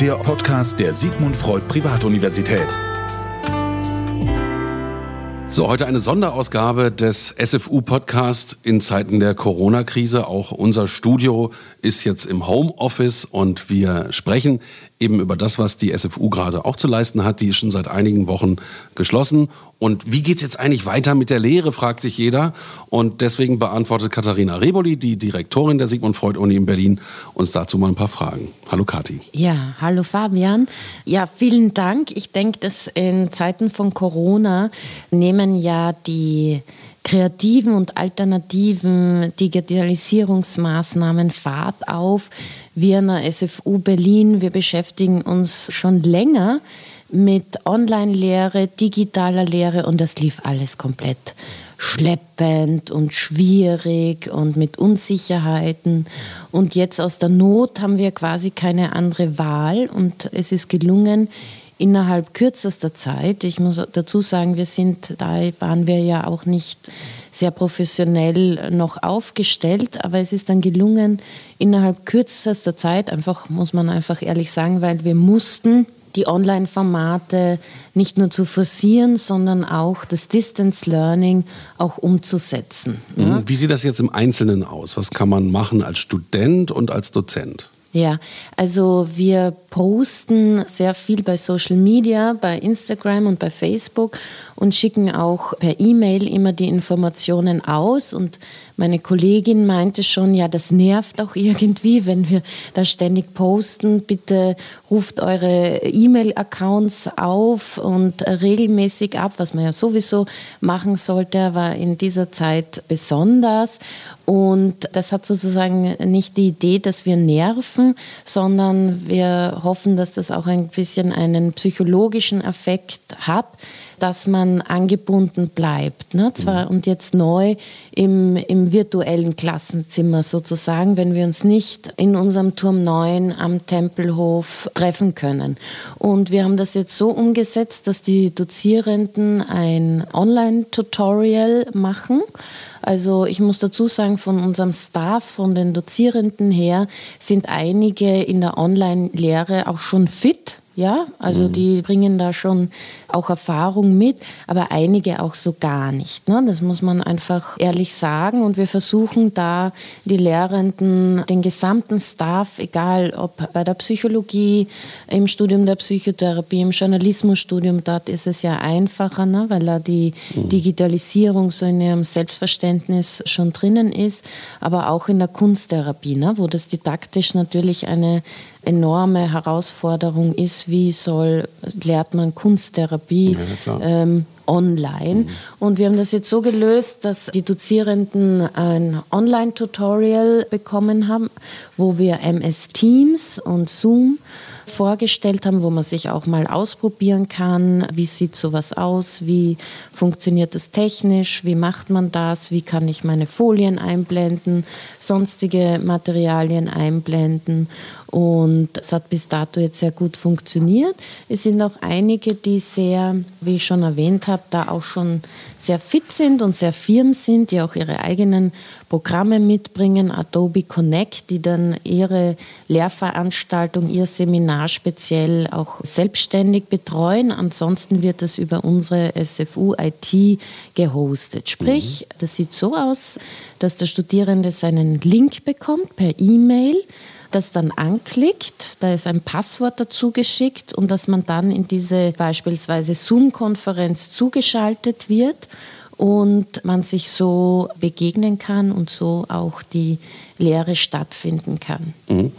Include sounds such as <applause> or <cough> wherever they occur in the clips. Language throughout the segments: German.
der Podcast der Sigmund Freud Privatuniversität. So, heute eine Sonderausgabe des SFU-Podcast in Zeiten der Corona-Krise. Auch unser Studio ist jetzt im Homeoffice und wir sprechen eben über das, was die SFU gerade auch zu leisten hat. Die ist schon seit einigen Wochen geschlossen. Und wie geht's jetzt eigentlich weiter mit der Lehre, fragt sich jeder. Und deswegen beantwortet Katharina Reboli, die Direktorin der Sigmund Freud Uni in Berlin, uns dazu mal ein paar Fragen. Hallo Kathi. Ja, hallo Fabian. Ja, vielen Dank. Ich denke, dass in Zeiten von Corona nehmen ja die kreativen und alternativen Digitalisierungsmaßnahmen Fahrt auf. Wir an der SFU Berlin, wir beschäftigen uns schon länger mit Online-Lehre, digitaler Lehre und das lief alles komplett schleppend und schwierig und mit Unsicherheiten. Und jetzt aus der Not haben wir quasi keine andere Wahl und es ist gelungen, innerhalb kürzester Zeit. Ich muss dazu sagen, wir sind, da waren wir ja auch nicht sehr professionell noch aufgestellt, aber es ist dann gelungen, innerhalb kürzester Zeit, einfach muss man einfach ehrlich sagen, weil wir mussten die Online-Formate nicht nur zu forcieren, sondern auch das Distance Learning auch umzusetzen. Ja? Wie sieht das jetzt im Einzelnen aus? Was kann man machen als Student und als Dozent? Ja, also wir posten sehr viel bei Social Media, bei Instagram und bei Facebook und schicken auch per E-Mail immer die Informationen aus. Und meine Kollegin meinte schon, ja, das nervt auch irgendwie, <laughs> wenn wir da ständig posten. Bitte ruft eure E-Mail-Accounts auf und regelmäßig ab, was man ja sowieso machen sollte, aber in dieser Zeit besonders. Und das hat sozusagen nicht die Idee, dass wir nerven, sondern wir hoffen, dass das auch ein bisschen einen psychologischen Effekt hat, dass man angebunden bleibt. Ne? Zwar mhm. und jetzt neu im, im virtuellen Klassenzimmer sozusagen, wenn wir uns nicht in unserem Turm 9 am Tempelhof treffen können. Und wir haben das jetzt so umgesetzt, dass die Dozierenden ein Online-Tutorial machen also ich muss dazu sagen, von unserem Staff, von den Dozierenden her, sind einige in der Online-Lehre auch schon fit. Ja, also mhm. die bringen da schon auch Erfahrung mit, aber einige auch so gar nicht. Ne? Das muss man einfach ehrlich sagen. Und wir versuchen da die Lehrenden, den gesamten Staff, egal ob bei der Psychologie, im Studium der Psychotherapie, im Journalismusstudium, dort ist es ja einfacher, ne? weil da die mhm. Digitalisierung so in ihrem Selbstverständnis schon drinnen ist, aber auch in der Kunsttherapie, ne? wo das didaktisch natürlich eine enorme Herausforderung ist, wie soll, lehrt man Kunsttherapie ja, ähm, online. Mhm. Und wir haben das jetzt so gelöst, dass die Dozierenden ein Online-Tutorial bekommen haben, wo wir MS Teams und Zoom vorgestellt haben, wo man sich auch mal ausprobieren kann, wie sieht sowas aus, wie funktioniert das technisch, wie macht man das, wie kann ich meine Folien einblenden, sonstige Materialien einblenden. Und es hat bis dato jetzt sehr gut funktioniert. Es sind auch einige, die sehr, wie ich schon erwähnt habe, da auch schon sehr fit sind und sehr firm sind, die auch ihre eigenen Programme mitbringen, Adobe Connect, die dann ihre Lehrveranstaltung, ihr Seminar speziell auch selbstständig betreuen. Ansonsten wird das über unsere SFU IT gehostet. Sprich, mhm. das sieht so aus, dass der Studierende seinen Link bekommt per E-Mail das dann anklickt, da ist ein Passwort dazu geschickt und dass man dann in diese beispielsweise Zoom-Konferenz zugeschaltet wird und man sich so begegnen kann und so auch die Lehre stattfinden kann. Mhm.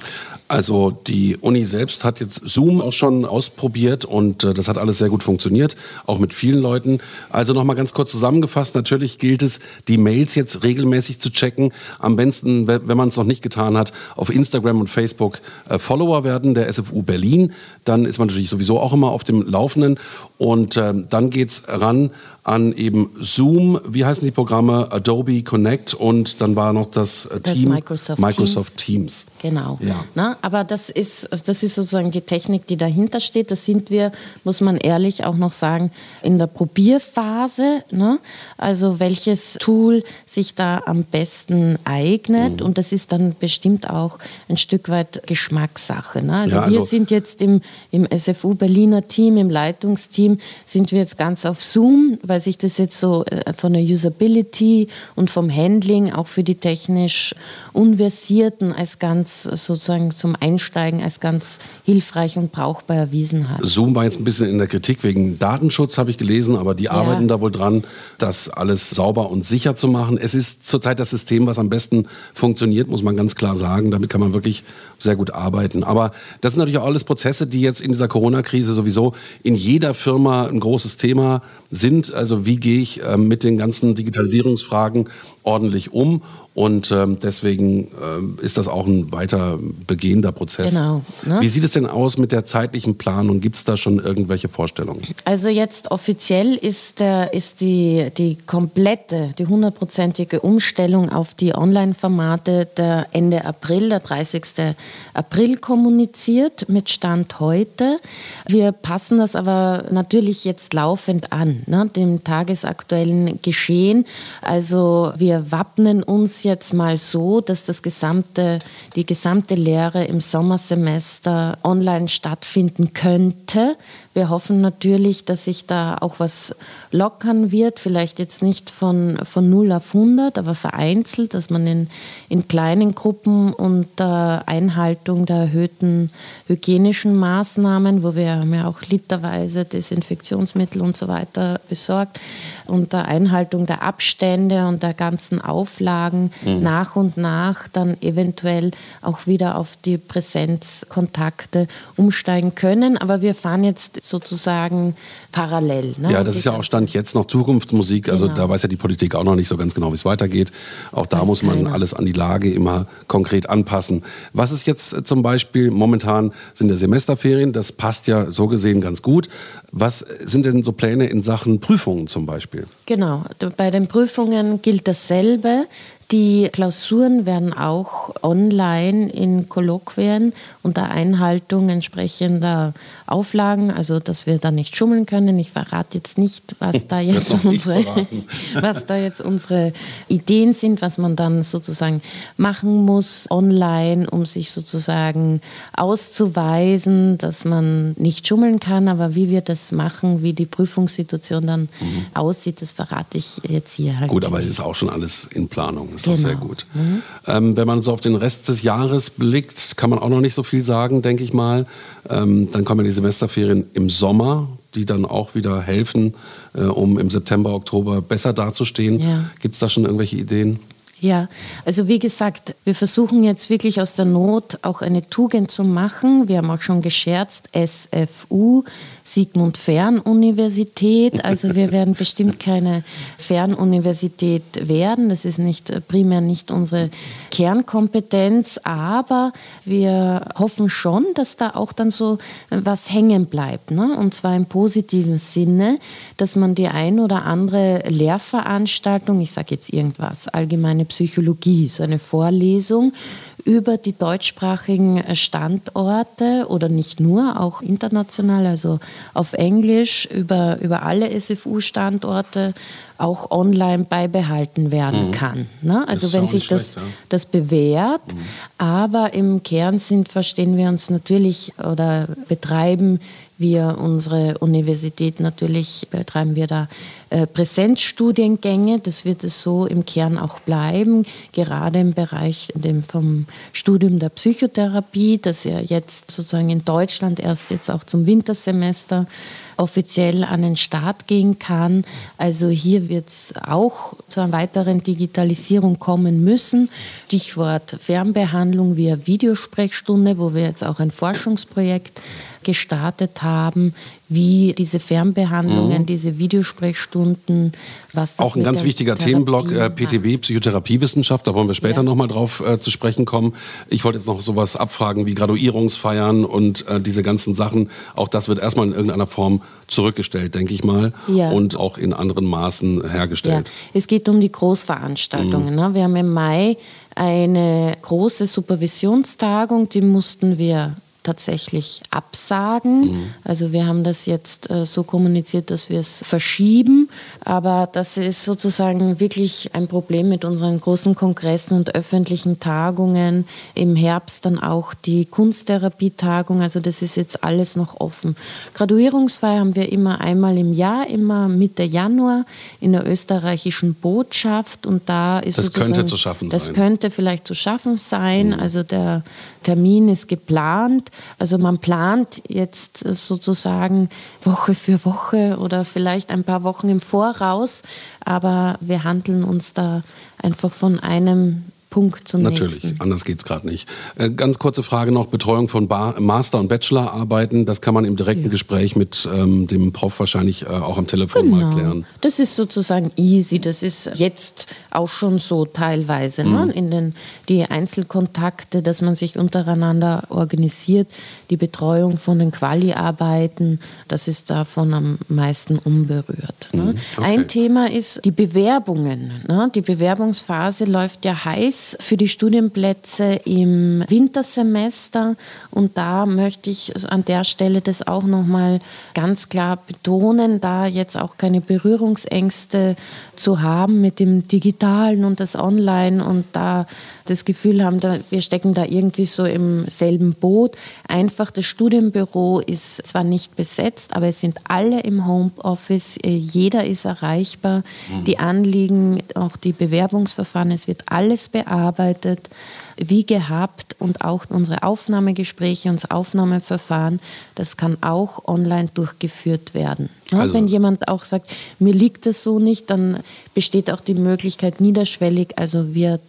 Also die Uni selbst hat jetzt Zoom auch schon ausprobiert und äh, das hat alles sehr gut funktioniert, auch mit vielen Leuten. Also nochmal ganz kurz zusammengefasst, natürlich gilt es, die Mails jetzt regelmäßig zu checken. Am besten, wenn man es noch nicht getan hat, auf Instagram und Facebook äh, Follower werden der SFU Berlin. Dann ist man natürlich sowieso auch immer auf dem Laufenden und äh, dann geht's ran an eben Zoom, wie heißen die Programme? Adobe Connect und dann war noch das, äh, das Team. Microsoft, Microsoft Teams. Teams. Genau. Ja. Na, aber das ist, das ist sozusagen die Technik, die dahinter steht. Da sind wir, muss man ehrlich auch noch sagen, in der Probierphase. Ne? Also welches Tool sich da am besten eignet. Mhm. Und das ist dann bestimmt auch ein Stück weit Geschmackssache. Ne? Also, ja, also wir sind jetzt im, im SFU Berliner Team, im Leitungsteam, sind wir jetzt ganz auf Zoom, weil sich das jetzt so äh, von der Usability und vom Handling auch für die technisch Unversierten als ganz sozusagen zum Einsteigen als ganz hilfreich und brauchbar erwiesen hat. Zoom war jetzt ein bisschen in der Kritik wegen Datenschutz, habe ich gelesen, aber die ja. arbeiten da wohl dran, das alles sauber und sicher zu machen. Es ist zurzeit das System, was am besten funktioniert, muss man ganz klar sagen. Damit kann man wirklich sehr gut arbeiten. Aber das sind natürlich auch alles Prozesse, die jetzt in dieser Corona-Krise sowieso in jeder Firma ein großes Thema sind. Also wie gehe ich äh, mit den ganzen Digitalisierungsfragen ordentlich um? Und ähm, deswegen ähm, ist das auch ein weiter begehender Prozess. Genau. Ne? Wie sieht es denn aus mit der zeitlichen Planung? Gibt es da schon irgendwelche Vorstellungen? Also jetzt offiziell ist, der, ist die, die komplette, die hundertprozentige Umstellung auf die Online-Formate der Ende April, der 30. April kommuniziert mit Stand heute. Wir passen das aber natürlich jetzt laufend an, ne, dem tagesaktuellen Geschehen. Also wir wappnen uns jetzt mal so, dass das gesamte, die gesamte Lehre im Sommersemester online stattfinden könnte. Wir hoffen natürlich, dass sich da auch was lockern wird, vielleicht jetzt nicht von, von 0 auf 100, aber vereinzelt, dass man in, in kleinen Gruppen unter Einhaltung der erhöhten hygienischen Maßnahmen, wo wir haben ja auch literweise Desinfektionsmittel und so weiter besorgt, unter Einhaltung der Abstände und der ganzen Auflagen mhm. nach und nach dann eventuell auch wieder auf die Präsenzkontakte umsteigen können. Aber wir fahren jetzt sozusagen parallel. Ne? Ja, das ist ja auch Stand jetzt noch Zukunftsmusik. Also genau. da weiß ja die Politik auch noch nicht so ganz genau, wie es weitergeht. Auch da weiß muss man keiner. alles an die Lage immer konkret anpassen. Was ist jetzt zum Beispiel momentan sind der Semesterferien? Das passt ja so gesehen ganz gut. Was sind denn so Pläne in Sachen Prüfungen zum Beispiel? Genau, bei den Prüfungen gilt dasselbe. Die Klausuren werden auch online in Kolloquien unter Einhaltung entsprechender Auflagen, also dass wir da nicht schummeln können. Ich verrate jetzt nicht, was da <laughs> jetzt unsere, <laughs> was da jetzt unsere Ideen sind, was man dann sozusagen machen muss online, um sich sozusagen auszuweisen, dass man nicht schummeln kann. Aber wie wir das machen, wie die Prüfungssituation dann mhm. aussieht, das verrate ich jetzt hier halt. Gut, aber es ist auch schon alles in Planung ist genau. auch sehr gut. Mhm. Ähm, wenn man so auf den Rest des Jahres blickt, kann man auch noch nicht so viel sagen, denke ich mal. Ähm, dann kommen die Semesterferien im Sommer, die dann auch wieder helfen, äh, um im September, Oktober besser dazustehen. Ja. Gibt es da schon irgendwelche Ideen? Ja, also wie gesagt, wir versuchen jetzt wirklich aus der Not auch eine Tugend zu machen. Wir haben auch schon gescherzt, SFU Sigmund Fernuniversität. Also wir werden bestimmt keine Fernuniversität werden. Das ist nicht primär nicht unsere Kernkompetenz, aber wir hoffen schon, dass da auch dann so was hängen bleibt. Ne? Und zwar im positiven Sinne, dass man die ein oder andere Lehrveranstaltung, ich sage jetzt irgendwas, allgemeine Psychologie, so eine Vorlesung, über die deutschsprachigen Standorte oder nicht nur, auch international, also auf Englisch, über, über alle SFU-Standorte auch online beibehalten werden mhm. kann. Ne? Also wenn sich das, schlecht, ja. das bewährt, mhm. aber im Kern sind, verstehen wir uns natürlich oder betreiben wir unsere Universität natürlich, betreiben wir da Präsenzstudiengänge. Das wird es so im Kern auch bleiben, gerade im Bereich dem, vom Studium der Psychotherapie, das ja jetzt sozusagen in Deutschland erst jetzt auch zum Wintersemester offiziell an den Start gehen kann. Also hier wird es auch zu einer weiteren Digitalisierung kommen müssen. Stichwort Fernbehandlung via Videosprechstunde, wo wir jetzt auch ein Forschungsprojekt gestartet haben, wie diese Fernbehandlungen, mhm. diese Videosprechstunden, was das Auch ein ganz wichtiger Themenblock, äh, PTB, Psychotherapiewissenschaft, da wollen wir später ja. nochmal drauf äh, zu sprechen kommen. Ich wollte jetzt noch sowas abfragen wie Graduierungsfeiern und äh, diese ganzen Sachen. Auch das wird erstmal in irgendeiner Form zurückgestellt, denke ich mal, ja. und auch in anderen Maßen hergestellt. Ja. Es geht um die Großveranstaltungen. Mhm. Ne? Wir haben im Mai eine große Supervisionstagung, die mussten wir tatsächlich absagen. Mhm. Also wir haben das jetzt äh, so kommuniziert, dass wir es verschieben. Aber das ist sozusagen wirklich ein Problem mit unseren großen Kongressen und öffentlichen Tagungen. Im Herbst dann auch die Kunsttherapietagung. Also das ist jetzt alles noch offen. Graduierungsfeier haben wir immer einmal im Jahr, immer Mitte Januar in der österreichischen Botschaft. Und da ist das könnte zu schaffen das sein. Das könnte vielleicht zu schaffen sein. Mhm. Also der Termin ist geplant. Also man plant jetzt sozusagen Woche für Woche oder vielleicht ein paar Wochen im Voraus, aber wir handeln uns da einfach von einem Punkt zum Natürlich, nächsten. anders geht es gerade nicht. Äh, ganz kurze Frage noch, Betreuung von Bar Master- und Bachelorarbeiten, das kann man im direkten ja. Gespräch mit ähm, dem Prof wahrscheinlich äh, auch am Telefon genau. mal klären. Das ist sozusagen easy, das ist jetzt auch schon so teilweise, ne? mhm. ne? in den, die Einzelkontakte, dass man sich untereinander organisiert, die Betreuung von den Quali-Arbeiten, das ist davon am meisten unberührt. Ne? Mhm. Okay. Ein Thema ist die Bewerbungen. Ne? Die Bewerbungsphase läuft ja heiß für die Studienplätze im Wintersemester. Und da möchte ich an der Stelle das auch nochmal ganz klar betonen, da jetzt auch keine Berührungsängste zu haben mit dem Digitalen und das Online und da das Gefühl haben, da, wir stecken da irgendwie so im selben Boot. Einfach das Studienbüro ist zwar nicht besetzt, aber es sind alle im Homeoffice, äh, jeder ist erreichbar. Mhm. Die Anliegen, auch die Bewerbungsverfahren, es wird alles bearbeitet wie gehabt und auch unsere Aufnahmegespräche, unser Aufnahmeverfahren, das kann auch online durchgeführt werden. Also, wenn jemand auch sagt, mir liegt das so nicht, dann besteht auch die Möglichkeit niederschwellig, also wir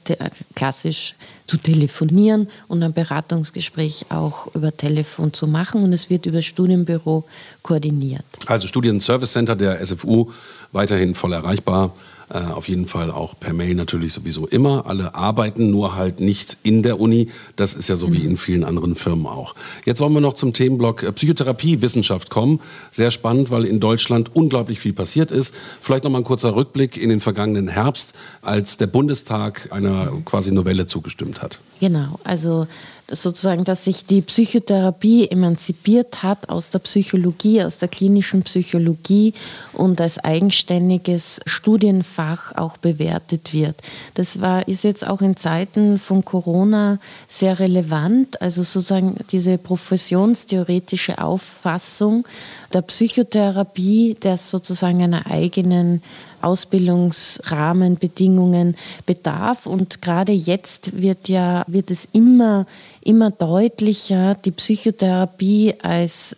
klassisch zu telefonieren und ein Beratungsgespräch auch über Telefon zu machen und es wird über Studienbüro koordiniert. Also Studienservice Center der SFU weiterhin voll erreichbar. Äh, auf jeden Fall auch per Mail natürlich sowieso immer. Alle arbeiten nur halt nicht in der Uni. Das ist ja so wie mhm. in vielen anderen Firmen auch. Jetzt wollen wir noch zum Themenblock äh, Psychotherapiewissenschaft kommen. Sehr spannend, weil in Deutschland unglaublich viel passiert ist. Vielleicht noch mal ein kurzer Rückblick in den vergangenen Herbst, als der Bundestag einer quasi Novelle zugestimmt hat. Genau, also sozusagen, dass sich die Psychotherapie emanzipiert hat aus der Psychologie, aus der klinischen Psychologie und als eigenständiges Studienfach auch bewertet wird. Das war, ist jetzt auch in Zeiten von Corona sehr relevant, also sozusagen diese professionstheoretische Auffassung der Psychotherapie, der sozusagen einer eigenen Ausbildungsrahmenbedingungen bedarf. Und gerade jetzt wird ja, wird es immer, immer deutlicher, die Psychotherapie als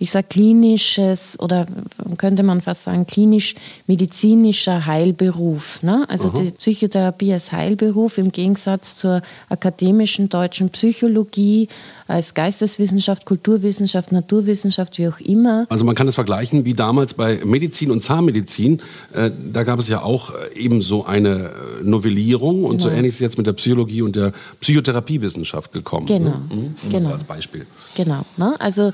ich sage klinisches oder könnte man fast sagen klinisch-medizinischer Heilberuf. Ne? Also Aha. die Psychotherapie als Heilberuf im Gegensatz zur akademischen deutschen Psychologie als Geisteswissenschaft, Kulturwissenschaft, Naturwissenschaft, wie auch immer. Also man kann es vergleichen wie damals bei Medizin und Zahnmedizin. Äh, da gab es ja auch äh, eben so eine äh, Novellierung und genau. so ähnlich ist jetzt mit der Psychologie und der Psychotherapiewissenschaft gekommen. Ne? Genau. Ne? Mhm. genau. Als Beispiel. Genau. Ne? Also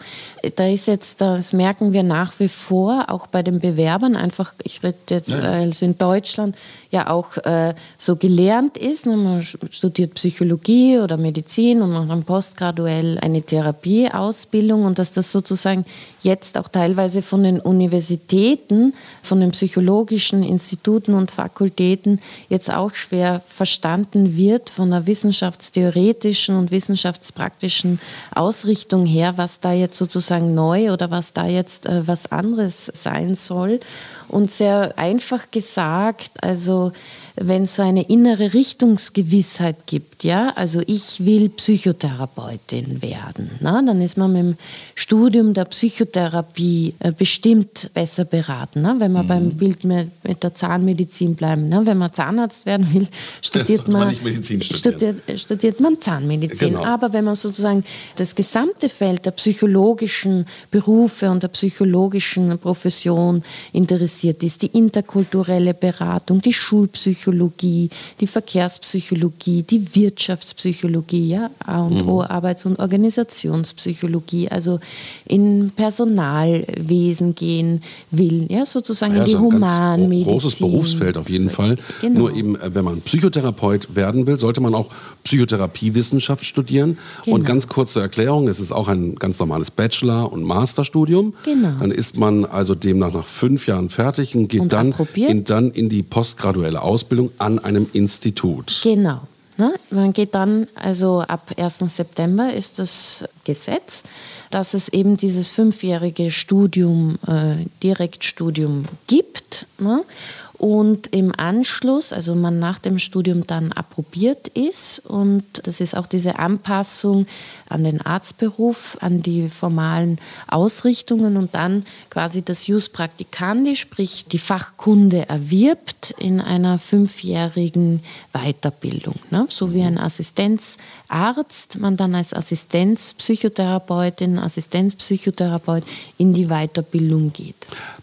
da ist jetzt, das merken wir nach wie vor, auch bei den Bewerbern, einfach, ich rede jetzt ja. also in Deutschland, ja auch äh, so gelernt ist. Ne? Man studiert Psychologie oder Medizin und macht dann postgraduell eine Therapieausbildung und dass das sozusagen jetzt auch teilweise von den Universitäten, von den psychologischen Instituten und Fakultäten jetzt auch schwer verstanden wird von der wissenschaftstheoretischen und wissenschaftspraktischen Ausrichtung her, was da jetzt sozusagen neu oder was da jetzt äh, was anderes sein soll. Und sehr einfach gesagt, also wenn es so eine innere Richtungsgewissheit gibt, ja, also ich will Psychotherapeutin werden, na, dann ist man mit dem Studium der Psychotherapie äh, bestimmt besser beraten, na, wenn man mhm. beim Bild mit, mit, der Zahnmedizin bleiben. Na, wenn man Zahnarzt werden will, studiert man, man studiert, studiert, man Zahnmedizin. Genau. Aber wenn man sozusagen das gesamte Feld der psychologischen Berufe und der psychologischen Profession interessiert ist, die interkulturelle Beratung, die Schulpsychologie, Psychologie, die Verkehrspsychologie, die Wirtschaftspsychologie, ja, A und O, mhm. Arbeits- und Organisationspsychologie, also in Personalwesen gehen will, ja, sozusagen ja, in die also Humanmedizin. Ein großes Berufsfeld auf jeden Fall. Genau. Nur eben, äh, wenn man Psychotherapeut werden will, sollte man auch Psychotherapiewissenschaft studieren. Genau. Und ganz kurze Erklärung, es ist auch ein ganz normales Bachelor- und Masterstudium. Genau. Dann ist man also demnach nach fünf Jahren fertig und geht und dann, in, dann in die postgraduelle Ausbildung an einem Institut. Genau. Ne? Man geht dann, also ab 1. September ist das Gesetz, dass es eben dieses fünfjährige Studium, äh, Direktstudium gibt. Ne? Und im Anschluss, also man nach dem Studium dann approbiert ist und das ist auch diese Anpassung an den Arztberuf, an die formalen Ausrichtungen und dann quasi das Jus Practicandi, sprich die Fachkunde erwirbt in einer fünfjährigen Weiterbildung. Ne? So wie ein Assistenzarzt, man dann als Assistenzpsychotherapeutin, Assistenzpsychotherapeut in die Weiterbildung geht.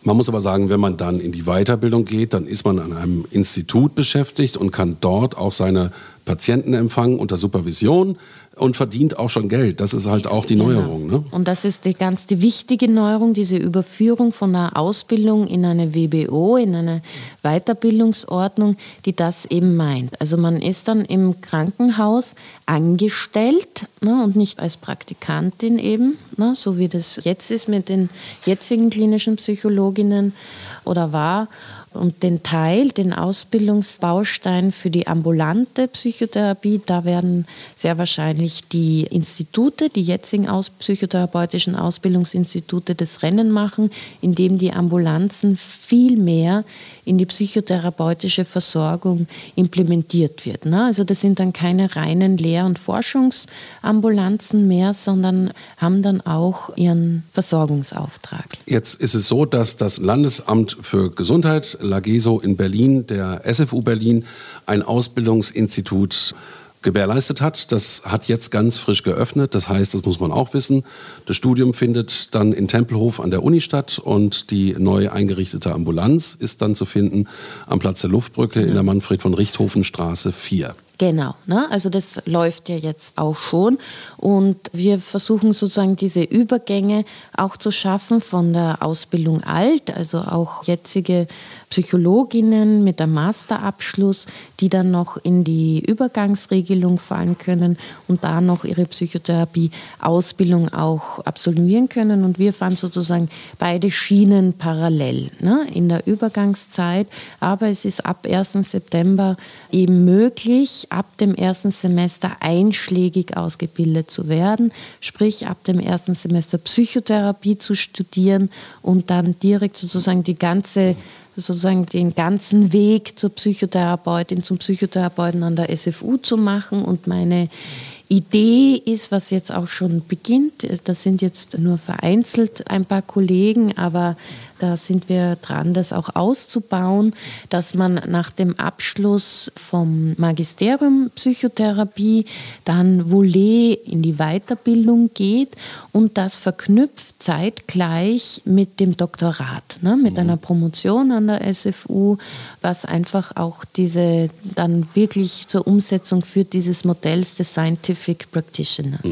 Man muss aber sagen, wenn man dann in die Weiterbildung geht, dann ist man an einem Institut beschäftigt und kann dort auch seine Patienten empfangen unter Supervision und verdient auch schon Geld. Das ist halt auch die genau. Neuerung. Ne? Und das ist die ganz die wichtige Neuerung, diese Überführung von einer Ausbildung in eine WBO, in eine Weiterbildungsordnung, die das eben meint. Also man ist dann im Krankenhaus angestellt ne, und nicht als Praktikantin eben, ne, so wie das jetzt ist mit den jetzigen klinischen Psychologinnen oder war und den Teil, den Ausbildungsbaustein für die ambulante Psychotherapie, da werden sehr wahrscheinlich die Institute, die jetzigen aus psychotherapeutischen Ausbildungsinstitute das Rennen machen, indem die Ambulanzen viel mehr in die psychotherapeutische Versorgung implementiert wird. Ne? Also das sind dann keine reinen Lehr- und Forschungsambulanzen mehr, sondern haben dann auch ihren Versorgungsauftrag. Jetzt ist es so, dass das Landesamt für Gesundheit, LAGESO in Berlin, der SFU Berlin, ein Ausbildungsinstitut gewährleistet hat. Das hat jetzt ganz frisch geöffnet. Das heißt, das muss man auch wissen. Das Studium findet dann in Tempelhof an der Uni statt und die neu eingerichtete Ambulanz ist dann zu finden am Platz der Luftbrücke in der Manfred von Richthofen Straße 4. Genau, ne? also das läuft ja jetzt auch schon und wir versuchen sozusagen diese Übergänge auch zu schaffen von der Ausbildung alt, also auch jetzige Psychologinnen mit einem Masterabschluss, die dann noch in die Übergangsregelung fallen können und da noch ihre Psychotherapie-Ausbildung auch absolvieren können. Und wir fahren sozusagen beide Schienen parallel ne, in der Übergangszeit. Aber es ist ab 1. September eben möglich, ab dem ersten Semester einschlägig ausgebildet zu werden, sprich ab dem ersten Semester Psychotherapie zu studieren und dann direkt sozusagen die ganze sozusagen den ganzen Weg zur Psychotherapeutin, zum Psychotherapeuten an der SFU zu machen. Und meine Idee ist, was jetzt auch schon beginnt, das sind jetzt nur vereinzelt ein paar Kollegen, aber da sind wir dran, das auch auszubauen, dass man nach dem Abschluss vom Magisterium Psychotherapie dann Volet in die Weiterbildung geht und das verknüpft zeitgleich mit dem Doktorat, ne, mit mhm. einer Promotion an der SFU, was einfach auch diese dann wirklich zur Umsetzung führt dieses Modells des Scientific Practitioners.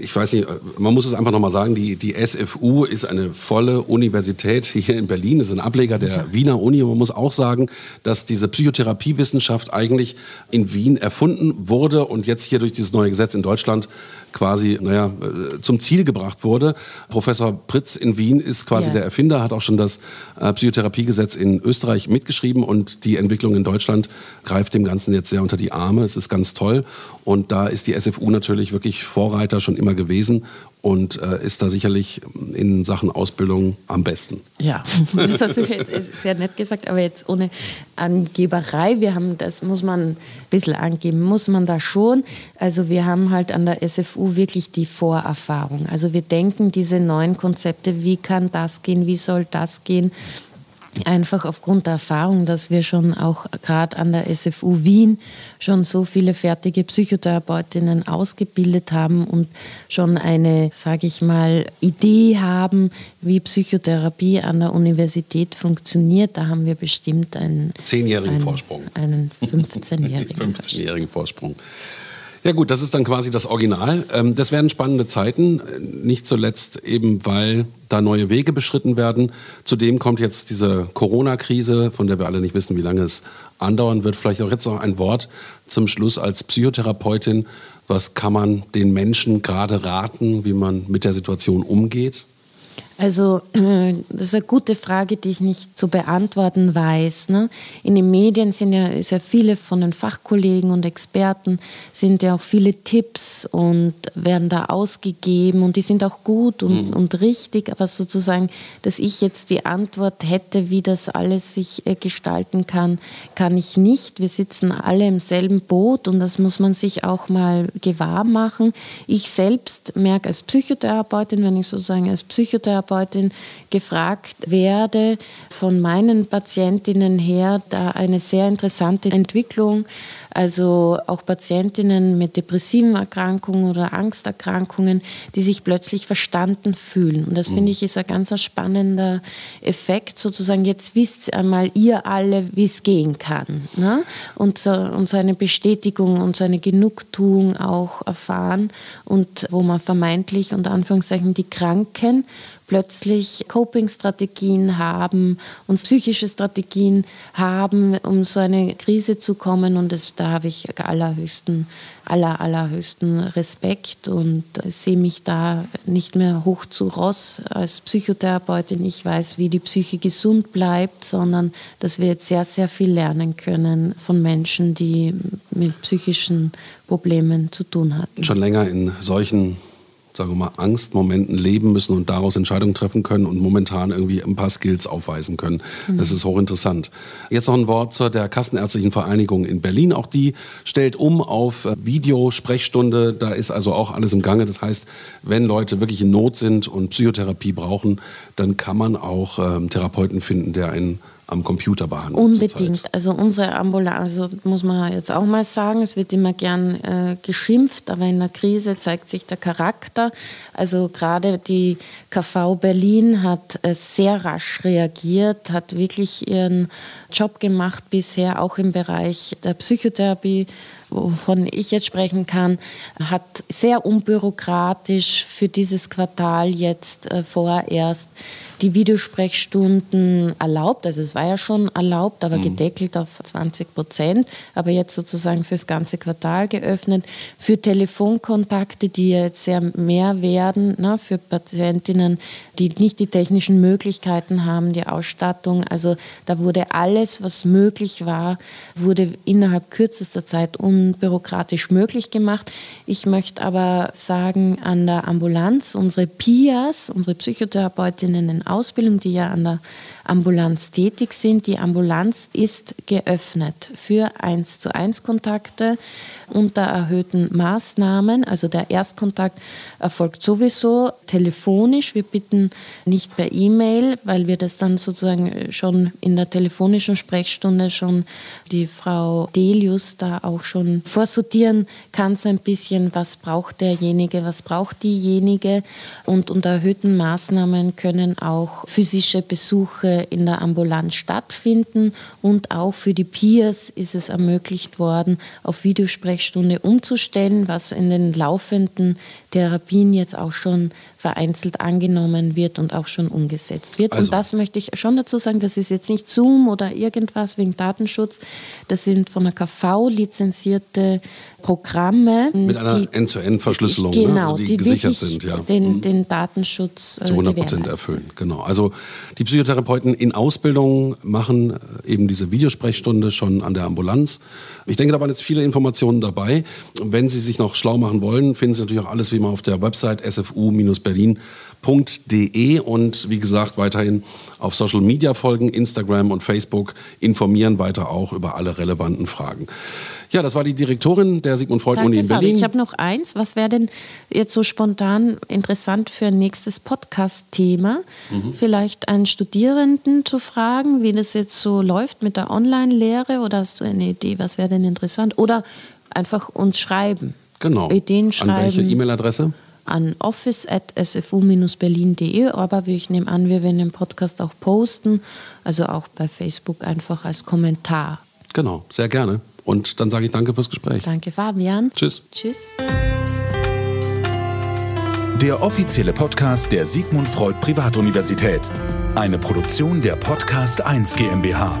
Ich weiß nicht, man muss es einfach nochmal sagen, die, die SFU ist eine volle Universität hier in Berlin, ist ein Ableger der Wiener Uni. Man muss auch sagen, dass diese Psychotherapiewissenschaft eigentlich in Wien erfunden wurde und jetzt hier durch dieses neue Gesetz in Deutschland quasi, naja, äh, zum Ziel gebracht wurde. Professor Pritz in Wien ist quasi ja. der Erfinder, hat auch schon das äh, Psychotherapiegesetz in Österreich mitgeschrieben und die Entwicklung in Deutschland greift dem Ganzen jetzt sehr unter die Arme. Es ist ganz toll und da ist die SFU natürlich wirklich Vorreiter schon immer gewesen und äh, ist da sicherlich in Sachen Ausbildung am besten. Ja, <laughs> das hast du jetzt sehr nett gesagt, aber jetzt ohne Angeberei. Wir haben, das muss man ein bisschen angeben, muss man da schon. Also wir haben halt an der SFU wirklich die Vorerfahrung. Also wir denken diese neuen Konzepte, wie kann das gehen, wie soll das gehen, einfach aufgrund der Erfahrung, dass wir schon auch gerade an der SFU Wien schon so viele fertige Psychotherapeutinnen ausgebildet haben und schon eine, sage ich mal, Idee haben, wie Psychotherapie an der Universität funktioniert. Da haben wir bestimmt einen zehnjährigen Vorsprung. Einen 15-jährigen 15 <laughs> Vorsprung. Ja gut, das ist dann quasi das Original. Ähm, das werden spannende Zeiten, nicht zuletzt eben, weil da neue Wege beschritten werden. Zudem kommt jetzt diese Corona-Krise, von der wir alle nicht wissen, wie lange es andauern wird. Vielleicht auch jetzt noch ein Wort zum Schluss als Psychotherapeutin. Was kann man den Menschen gerade raten, wie man mit der Situation umgeht? Also äh, das ist eine gute Frage, die ich nicht zu beantworten weiß. Ne? In den Medien sind ja, ist ja viele von den Fachkollegen und Experten sind ja auch viele Tipps und werden da ausgegeben und die sind auch gut und, mhm. und richtig, aber sozusagen, dass ich jetzt die Antwort hätte, wie das alles sich äh, gestalten kann, kann ich nicht. Wir sitzen alle im selben Boot und das muss man sich auch mal gewahr machen. Ich selbst merke als Psychotherapeutin, wenn ich sozusagen als Psychotherapeutin Psychotherapeutin gefragt werde, von meinen Patientinnen her, da eine sehr interessante Entwicklung. Also auch Patientinnen mit depressiven Erkrankungen oder Angsterkrankungen, die sich plötzlich verstanden fühlen. Und das finde mhm. ich ist ein ganz spannender Effekt, sozusagen, jetzt wisst einmal ihr alle, wie es gehen kann. Ne? Und, so, und so eine Bestätigung und so eine Genugtuung auch erfahren und wo man vermeintlich unter Anführungszeichen die Kranken plötzlich Coping-Strategien haben und psychische Strategien haben, um so eine Krise zu kommen. Und das, da habe ich allerhöchsten, aller, allerhöchsten Respekt und sehe mich da nicht mehr hoch zu Ross als Psychotherapeutin. Ich weiß, wie die Psyche gesund bleibt, sondern dass wir jetzt sehr, sehr viel lernen können von Menschen, die mit psychischen Problemen zu tun hatten. Schon länger in solchen sagen wir mal, Angstmomenten leben müssen und daraus Entscheidungen treffen können und momentan irgendwie ein paar Skills aufweisen können. Mhm. Das ist hochinteressant. Jetzt noch ein Wort zur der Kassenärztlichen Vereinigung in Berlin. Auch die stellt um auf äh, Videosprechstunde. Da ist also auch alles im Gange. Das heißt, wenn Leute wirklich in Not sind und Psychotherapie brauchen, dann kann man auch ähm, Therapeuten finden, der einen am Computer behandelt. Unbedingt. Also unsere Ambulanz, also muss man jetzt auch mal sagen, es wird immer gern äh, geschimpft, aber in der Krise zeigt sich der Charakter. Also gerade die KV Berlin hat äh, sehr rasch reagiert, hat wirklich ihren Job gemacht bisher, auch im Bereich der Psychotherapie wovon ich jetzt sprechen kann, hat sehr unbürokratisch für dieses Quartal jetzt äh, vorerst die Videosprechstunden erlaubt. Also es war ja schon erlaubt, aber mhm. gedeckelt auf 20 Prozent. Aber jetzt sozusagen fürs ganze Quartal geöffnet. Für Telefonkontakte, die jetzt sehr mehr werden, ne, für Patientinnen, die nicht die technischen Möglichkeiten haben, die Ausstattung. Also da wurde alles, was möglich war, wurde innerhalb kürzester Zeit unbürokratisch möglich gemacht. Ich möchte aber sagen, an der Ambulanz, unsere PIAs, unsere Psychotherapeutinnen in Ausbildung, die ja an der Ambulanz tätig sind. Die Ambulanz ist geöffnet für 1 zu 1 Kontakte unter erhöhten Maßnahmen. Also der Erstkontakt erfolgt sowieso telefonisch. Wir bitten nicht per E-Mail, weil wir das dann sozusagen schon in der telefonischen Sprechstunde schon die Frau Delius da auch schon vorsortieren kann, so ein bisschen, was braucht derjenige, was braucht diejenige. Und unter erhöhten Maßnahmen können auch physische Besuche in der Ambulanz stattfinden und auch für die Peers ist es ermöglicht worden, auf Videosprechstunde umzustellen, was in den laufenden Therapien jetzt auch schon vereinzelt angenommen wird und auch schon umgesetzt wird. Also. Und das möchte ich schon dazu sagen, das ist jetzt nicht Zoom oder irgendwas wegen Datenschutz. Das sind von der KV lizenzierte Programme. Mit einer End-zu-End-Verschlüsselung, genau, ne? also die, die gesichert sind. Ja. den, Mhm. den Datenschutz äh, zu 100 Prozent erfüllen. Genau. Also die Psychotherapeuten in Ausbildung machen äh, eben diese Videosprechstunde schon an der Ambulanz. Ich denke, da waren jetzt viele Informationen dabei. Wenn Sie sich noch schlau machen wollen, finden Sie natürlich auch alles wie immer auf der Website sfu-berlin.de und wie gesagt weiterhin auf Social Media folgen, Instagram und Facebook informieren weiter auch über alle relevanten Fragen. Ja, das war die Direktorin der Sigmund Freud Uni in Fabi. Berlin. Ich habe noch eins. Was wäre denn jetzt so spontan interessant für ein nächstes Podcast-Thema? Mhm. Vielleicht einen Studierenden zu fragen, wie das jetzt so läuft mit der Online-Lehre oder hast du eine Idee, was wäre denn interessant? Oder einfach uns schreiben. Genau. Ideen schreiben. An welche E-Mail-Adresse? an office.sfu-berlin.de, aber ich nehme an, wir werden den Podcast auch posten, also auch bei Facebook einfach als Kommentar. Genau, sehr gerne. Und dann sage ich danke fürs Gespräch. Danke, Fabian. Tschüss. Tschüss. Der offizielle Podcast der Sigmund Freud Privatuniversität. Eine Produktion der Podcast 1 GmbH.